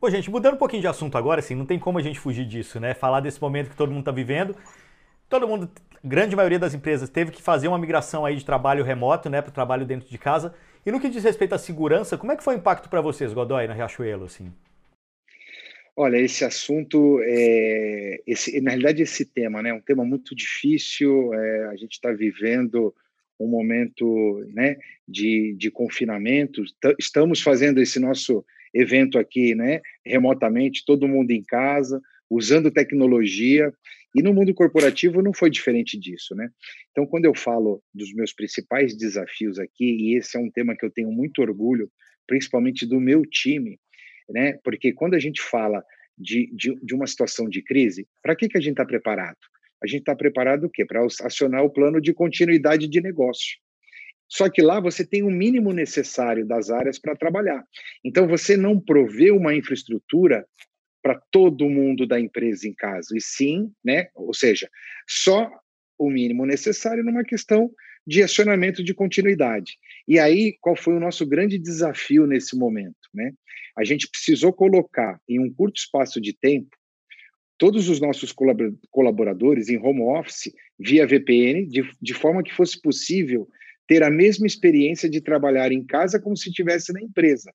Ô, gente, mudando um pouquinho de assunto agora, assim, não tem como a gente fugir disso, né? Falar desse momento que todo mundo está vivendo. Todo mundo, grande maioria das empresas, teve que fazer uma migração aí de trabalho remoto, né, para o trabalho dentro de casa. E no que diz respeito à segurança, como é que foi o impacto para vocês, Godoy, na Riachuelo, assim? Olha, esse assunto, é, esse, na realidade, esse tema, né, é um tema muito difícil. É, a gente está vivendo um momento, né, de, de confinamento. Estamos fazendo esse nosso evento aqui, né, remotamente, todo mundo em casa, usando tecnologia. E no mundo corporativo não foi diferente disso, né? Então, quando eu falo dos meus principais desafios aqui, e esse é um tema que eu tenho muito orgulho, principalmente do meu time, né? Porque quando a gente fala de, de, de uma situação de crise, para que, que a gente está preparado? A gente está preparado o quê? Para acionar o plano de continuidade de negócio. Só que lá você tem o mínimo necessário das áreas para trabalhar. Então você não provê uma infraestrutura para todo mundo da empresa em casa, e sim, né? Ou seja, só o mínimo necessário numa questão de acionamento de continuidade. E aí, qual foi o nosso grande desafio nesse momento, né? A gente precisou colocar em um curto espaço de tempo todos os nossos colaboradores em home office via VPN, de, de forma que fosse possível ter a mesma experiência de trabalhar em casa como se estivesse na empresa.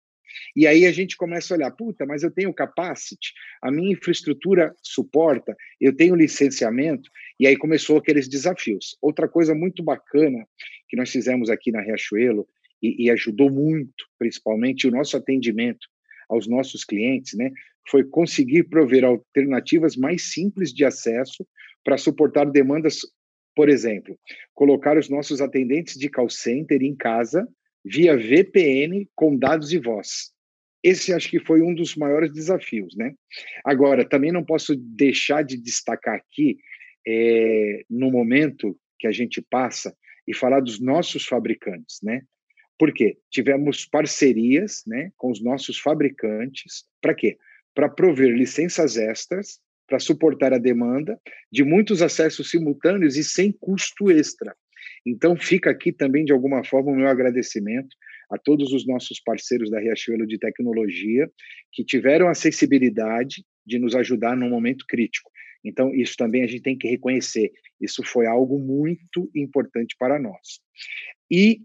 E aí a gente começa a olhar, puta, mas eu tenho capacity, a minha infraestrutura suporta, eu tenho licenciamento, e aí começou aqueles desafios. Outra coisa muito bacana que nós fizemos aqui na Riachuelo, e, e ajudou muito, principalmente o nosso atendimento aos nossos clientes, né, foi conseguir prover alternativas mais simples de acesso para suportar demandas por exemplo, colocar os nossos atendentes de call center em casa via VPN com dados e voz. Esse acho que foi um dos maiores desafios, né? Agora, também não posso deixar de destacar aqui, é, no momento que a gente passa, e falar dos nossos fabricantes, né? Por quê? Tivemos parcerias né, com os nossos fabricantes. Para quê? Para prover licenças extras para suportar a demanda de muitos acessos simultâneos e sem custo extra. Então, fica aqui também, de alguma forma, o meu agradecimento a todos os nossos parceiros da Riachuelo de Tecnologia que tiveram a sensibilidade de nos ajudar num momento crítico. Então, isso também a gente tem que reconhecer. Isso foi algo muito importante para nós. E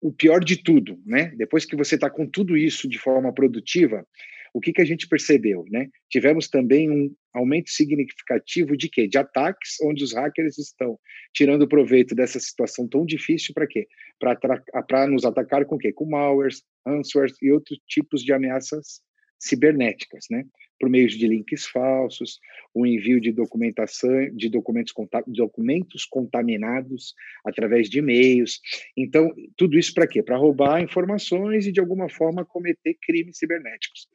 o pior de tudo, né? Depois que você está com tudo isso de forma produtiva, o que, que a gente percebeu? Né? Tivemos também um aumento significativo de quê? De ataques onde os hackers estão tirando proveito dessa situação tão difícil para quê? Para nos atacar com quê? Com malwares, ransomware e outros tipos de ameaças cibernéticas, né? Por meio de links falsos, o envio de documentação, de documentos, documentos contaminados através de e-mails. Então, tudo isso para quê? Para roubar informações e, de alguma forma, cometer crimes cibernéticos.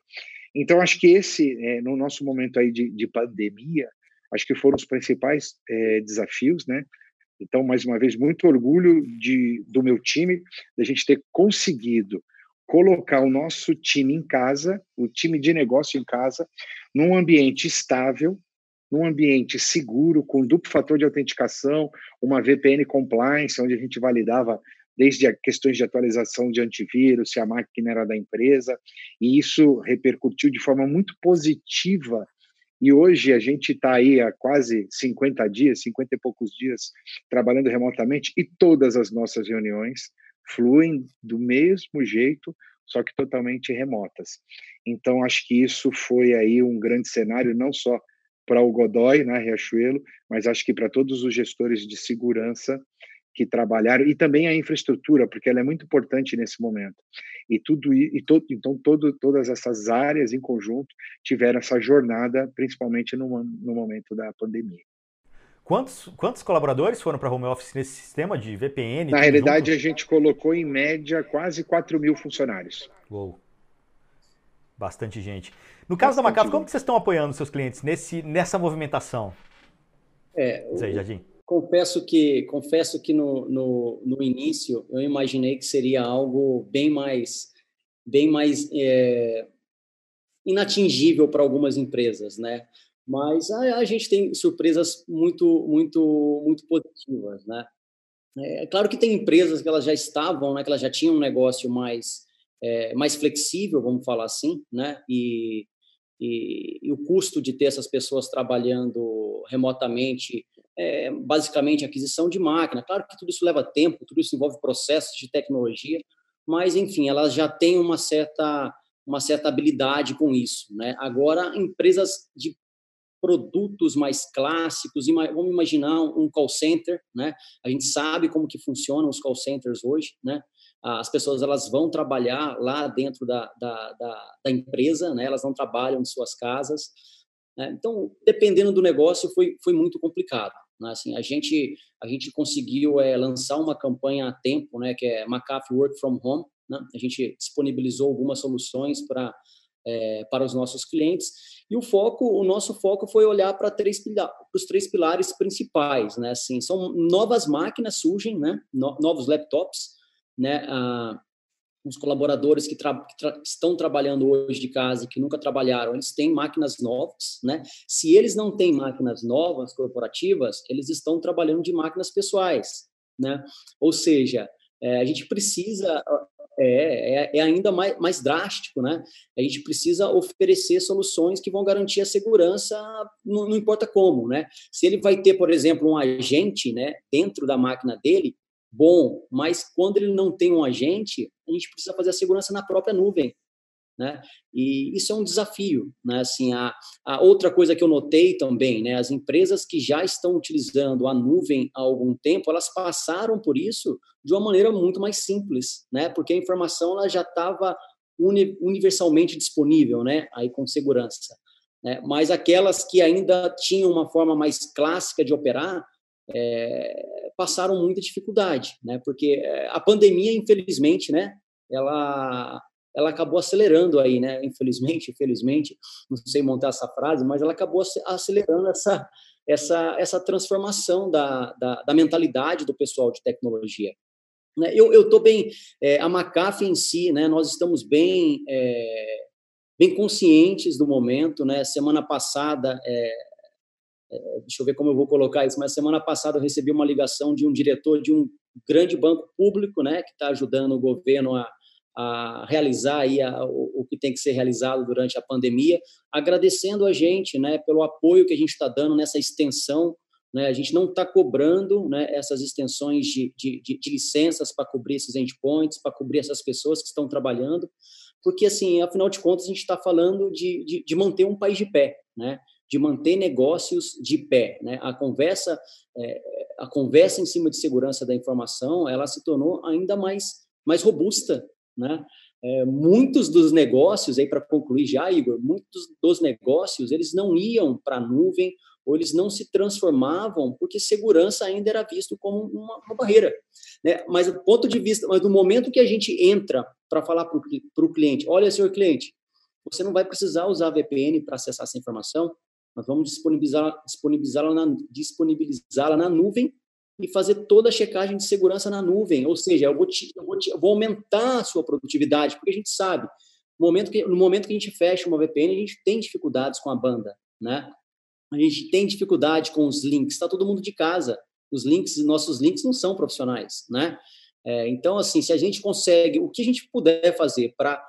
Então, acho que esse, é, no nosso momento aí de, de, pandemia, acho que foram os principais é, desafios, né? Então, mais uma vez, muito orgulho de, do meu time, da gente ter conseguido colocar o nosso time em casa, o time de negócio em casa, num ambiente estável, num ambiente seguro, com duplo fator de autenticação, uma VPN compliance, onde a gente validava desde questões de atualização de antivírus, se a máquina era da empresa, e isso repercutiu de forma muito positiva. E hoje a gente está aí há quase 50 dias, 50 e poucos dias, trabalhando remotamente, e todas as nossas reuniões fluem do mesmo jeito, só que totalmente remotas. Então, acho que isso foi aí um grande cenário, não só para o Godoy, né, Riachuelo, mas acho que para todos os gestores de segurança que trabalharam e também a infraestrutura, porque ela é muito importante nesse momento. E tudo e então todo, todas essas áreas em conjunto tiveram essa jornada, principalmente no, no momento da pandemia. Quantos, quantos colaboradores foram para home office nesse sistema de VPN? Na realidade, junto? a gente colocou em média quase 4 mil funcionários. Uou. Bastante gente. No caso Bastante da Macaf, como que vocês estão apoiando seus clientes nesse, nessa movimentação? É, Diz aí, Jardim confesso que confesso que no, no, no, início eu imaginei que seria algo bem mais bem mais é, inatingível para algumas empresas, né? Mas a, a, gente tem surpresas muito muito muito positivas, né? É, é claro que tem empresas que elas já estavam, né? Que elas já tinham um negócio mais é, mais flexível, vamos falar assim, né? E e, e, o custo de ter essas pessoas trabalhando remotamente, é, basicamente aquisição de máquina. Claro que tudo isso leva tempo, tudo isso envolve processos de tecnologia, mas enfim, elas já têm uma certa uma certa habilidade com isso, né? Agora, empresas de produtos mais clássicos, vamos imaginar um call center, né? A gente sabe como que funcionam os call centers hoje, né? as pessoas elas vão trabalhar lá dentro da, da, da, da empresa, né? elas não trabalham em suas casas. Né? Então, dependendo do negócio, foi, foi muito complicado. Né? Assim, a gente a gente conseguiu é, lançar uma campanha a tempo, né? que é McAfee Work from Home. Né? A gente disponibilizou algumas soluções para é, para os nossos clientes e o foco, o nosso foco foi olhar para três os três pilares principais, né? Assim, são novas máquinas surgem, né? No, novos laptops, né, ah, os colaboradores que, tra que tra estão trabalhando hoje de casa que nunca trabalharam, eles têm máquinas novas, né? Se eles não têm máquinas novas corporativas, eles estão trabalhando de máquinas pessoais, né? Ou seja, é, a gente precisa é, é, é, ainda mais, mais drástico, né? A gente precisa oferecer soluções que vão garantir a segurança, não, não importa como, né? Se ele vai ter, por exemplo, um agente, né, dentro da máquina dele, bom, mas quando ele não tem um agente, a gente precisa fazer a segurança na própria nuvem, né? E isso é um desafio, né? Assim, a, a outra coisa que eu notei também, né? As empresas que já estão utilizando a nuvem há algum tempo, elas passaram por isso de uma maneira muito mais simples, né? Porque a informação ela já estava uni, universalmente disponível, né? Aí com segurança. Né? Mas aquelas que ainda tinham uma forma mais clássica de operar, é, passaram muita dificuldade, né? Porque é, a pandemia, infelizmente, né? Ela ela acabou acelerando aí, né? Infelizmente, infelizmente, não sei montar essa frase, mas ela acabou acelerando essa essa essa transformação da, da, da mentalidade do pessoal de tecnologia. Né? Eu eu estou bem é, a McAfee em si, né? Nós estamos bem é, bem conscientes do momento, né? Semana passada é, é, deixa eu ver como eu vou colocar isso, mas semana passada eu recebi uma ligação de um diretor de um grande banco público, né, que está ajudando o governo a, a realizar aí a, o, o, que tem que ser realizado durante a pandemia, agradecendo a gente, né, pelo apoio que a gente está dando nessa extensão, né, a gente não está cobrando, né, essas extensões de, de, de, de licenças para cobrir esses endpoints, para cobrir essas pessoas que estão trabalhando, porque assim, afinal de contas, a gente está falando de, de, de manter um país de pé, né? de manter negócios de pé. Né? A conversa, é, a conversa em cima de segurança da informação, ela se tornou ainda mais, mais robusta. Né? É, muitos dos negócios, aí para concluir já, Igor, muitos dos negócios eles não iam para a nuvem ou eles não se transformavam porque segurança ainda era visto como uma, uma barreira. Né? Mas do ponto de vista, mas no momento que a gente entra para falar para o cliente, olha, senhor cliente, você não vai precisar usar VPN para acessar essa informação, nós vamos disponibilizá-la disponibilizá na, disponibilizá na nuvem e fazer toda a checagem de segurança na nuvem. Ou seja, eu vou, te, eu vou, te, eu vou aumentar a sua produtividade, porque a gente sabe, no momento, que, no momento que a gente fecha uma VPN, a gente tem dificuldades com a banda, né? A gente tem dificuldade com os links, está todo mundo de casa. Os links, nossos links não são profissionais, né? É, então, assim, se a gente consegue, o que a gente puder fazer para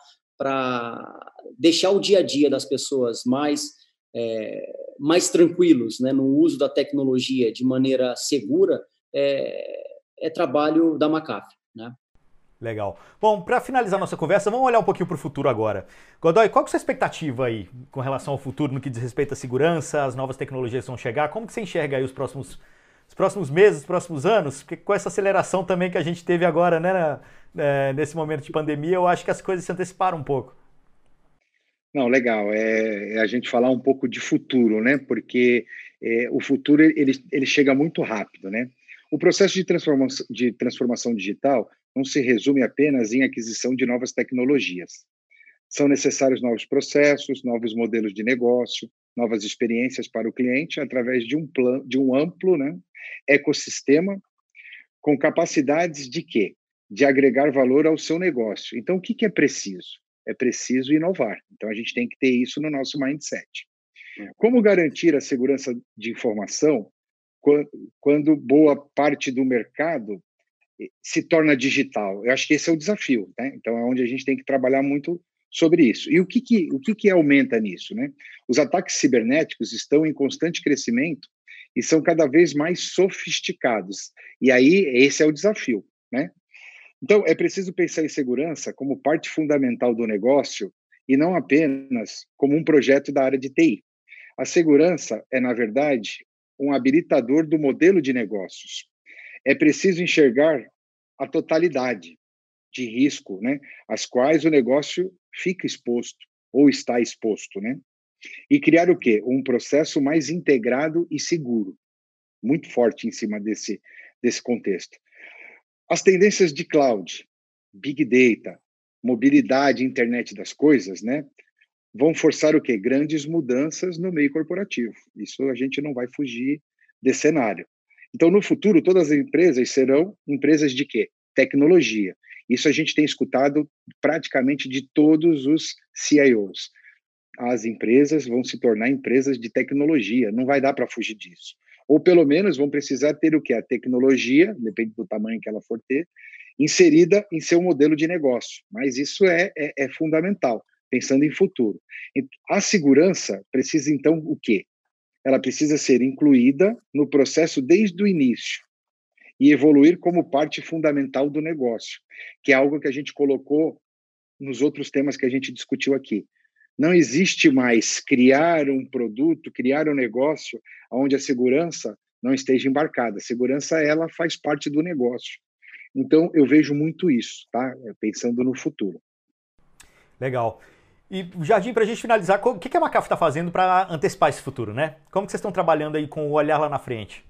deixar o dia a dia das pessoas mais é, mais tranquilos né, no uso da tecnologia de maneira segura, é, é trabalho da McAfee. Né? Legal. Bom, para finalizar nossa conversa, vamos olhar um pouquinho para o futuro agora. Godoy, qual é a sua expectativa aí com relação ao futuro no que diz respeito à segurança, as novas tecnologias vão chegar? Como que você enxerga aí os próximos, os próximos meses, os próximos anos? Porque com essa aceleração também que a gente teve agora, né, é, nesse momento de pandemia, eu acho que as coisas se anteciparam um pouco. Não, legal. É, é, a gente falar um pouco de futuro, né? Porque é, o futuro ele, ele chega muito rápido, né? O processo de transformação, de transformação digital não se resume apenas em aquisição de novas tecnologias. São necessários novos processos, novos modelos de negócio, novas experiências para o cliente através de um plano, de um amplo, né, ecossistema com capacidades de quê? De agregar valor ao seu negócio. Então, o que, que é preciso? é preciso inovar. Então, a gente tem que ter isso no nosso mindset. É. Como garantir a segurança de informação quando boa parte do mercado eh, se torna digital? Eu acho que esse é o desafio. Né? Então, é onde a gente tem que trabalhar muito sobre isso. E o que, que, o que, que aumenta nisso? Né? Os ataques cibernéticos estão em constante crescimento e são cada vez mais sofisticados. E aí, esse é o desafio. Né? Então, é preciso pensar em segurança como parte fundamental do negócio e não apenas como um projeto da área de TI. A segurança é, na verdade, um habilitador do modelo de negócios. É preciso enxergar a totalidade de risco, né, às quais o negócio fica exposto ou está exposto, né? E criar o quê? Um processo mais integrado e seguro. Muito forte em cima desse desse contexto. As tendências de cloud, big data, mobilidade, internet das coisas, né? Vão forçar o quê? Grandes mudanças no meio corporativo. Isso a gente não vai fugir desse cenário. Então, no futuro, todas as empresas serão empresas de quê? Tecnologia. Isso a gente tem escutado praticamente de todos os CIOs. As empresas vão se tornar empresas de tecnologia, não vai dar para fugir disso. Ou pelo menos vão precisar ter o que? A tecnologia, depende do tamanho que ela for ter, inserida em seu modelo de negócio. Mas isso é, é, é fundamental, pensando em futuro. A segurança precisa, então, o quê? Ela precisa ser incluída no processo desde o início e evoluir como parte fundamental do negócio, que é algo que a gente colocou nos outros temas que a gente discutiu aqui. Não existe mais criar um produto, criar um negócio onde a segurança não esteja embarcada. A segurança ela faz parte do negócio. Então eu vejo muito isso, tá? Pensando no futuro. Legal. E Jardim, para a gente finalizar, o que a Macaf está fazendo para antecipar esse futuro, né? Como que vocês estão trabalhando aí com o olhar lá na frente?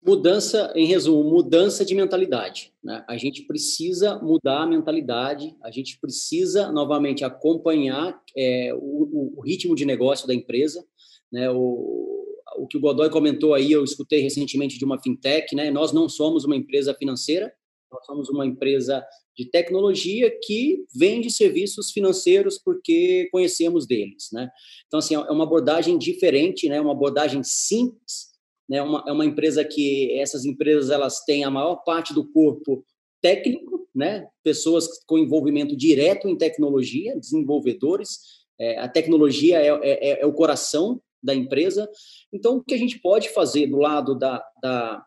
Mudança, em resumo, mudança de mentalidade. Né? A gente precisa mudar a mentalidade, a gente precisa novamente acompanhar é, o, o, ritmo de negócio da empresa. Né? O, o que o Godoy comentou aí, eu escutei recentemente de uma fintech. Né? Nós não somos uma empresa financeira, nós somos uma empresa de tecnologia que vende serviços financeiros porque conhecemos deles. Né? Então, assim, é uma abordagem diferente, né? uma abordagem simples né? Uma, é uma empresa que essas empresas elas têm a maior parte do corpo técnico, né? Pessoas com envolvimento direto em tecnologia, desenvolvedores. É, a tecnologia é, é, é, o coração da empresa. Então, o que a gente pode fazer do lado da, da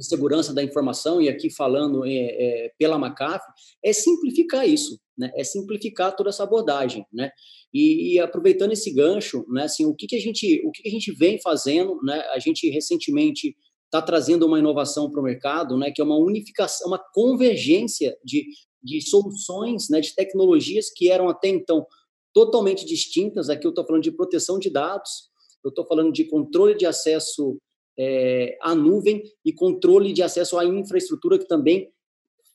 segurança da informação, e aqui falando é, é, pela McAfee, é simplificar isso, né? é simplificar toda essa abordagem. Né? E, e aproveitando esse gancho, né, assim, o, que, que, a gente, o que, que a gente vem fazendo, né? a gente recentemente está trazendo uma inovação para o mercado, né, que é uma unificação, uma convergência de, de soluções, né, de tecnologias que eram até então totalmente distintas. Aqui eu estou falando de proteção de dados, eu estou falando de controle de acesso é, nuvem e controle de acesso à infraestrutura que também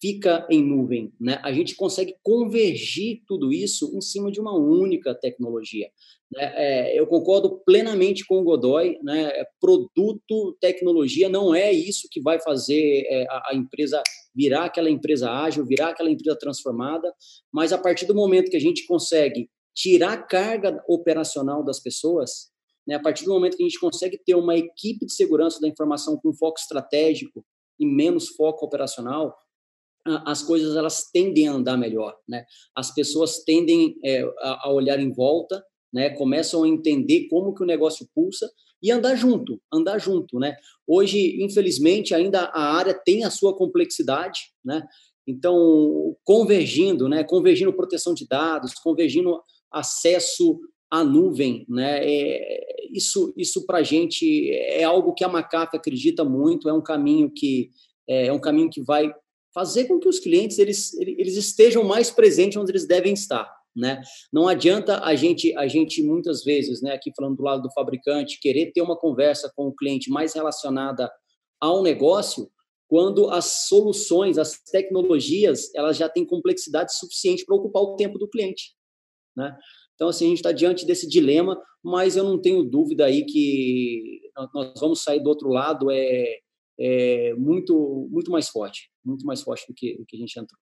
fica em nuvem. Né? A gente consegue convergir tudo isso em cima de uma única tecnologia. Né? É, eu concordo plenamente com o Godoy, né? É, produto, tecnologia não é isso que vai fazer é, a, a empresa virar aquela empresa ágil, virar aquela empresa transformada, mas a partir do momento que a gente consegue tirar carga operacional das pessoas, né? A partir do momento que a gente consegue ter uma equipe de segurança da informação com foco estratégico e menos foco operacional, as coisas elas tendem a andar melhor, né? As pessoas tendem é, a, olhar em volta, né? Começam a entender como que o negócio pulsa e andar junto, andar junto, né? Hoje, infelizmente, ainda a área tem a sua complexidade, né? Então, convergindo, né? Convergindo proteção de dados, convergindo acesso à nuvem, né? É, isso, isso para a gente é algo que a Macaf acredita muito, é um caminho que é, é um caminho que vai fazer com que os clientes eles, eles estejam mais presentes onde eles devem estar. Né? Não adianta a gente, a gente muitas vezes, né, aqui falando do lado do fabricante, querer ter uma conversa com o cliente mais relacionada ao negócio, quando as soluções, as tecnologias, elas já têm complexidade suficiente para ocupar o tempo do cliente. Né? Então, assim, a gente está diante desse dilema, mas eu não tenho dúvida aí que nós vamos sair do outro lado é, é muito, muito mais forte, muito mais forte do que, do que a gente entrou.